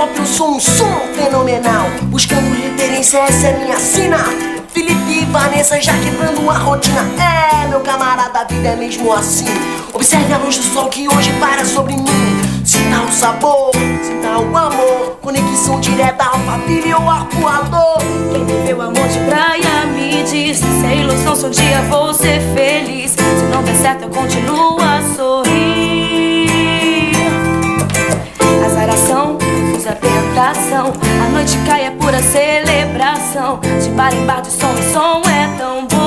pop eu sou um som fenomenal. Buscando referência, essa é minha sina. Felipe e Vanessa já quebrando a rotina. É, meu camarada, a vida é mesmo assim. Observe a luz do sol que hoje para sobre mim. Sinta o sabor, sinta o amor. Conexão direta, alfaville ou arcoador. Quem viveu amor de praia me diz Se é ilusão, se um dia vou ser feliz Se não der certo, eu continuo a sorrir a tentação A noite cai é pura celebração. De bar em bar, de som em som é tão bom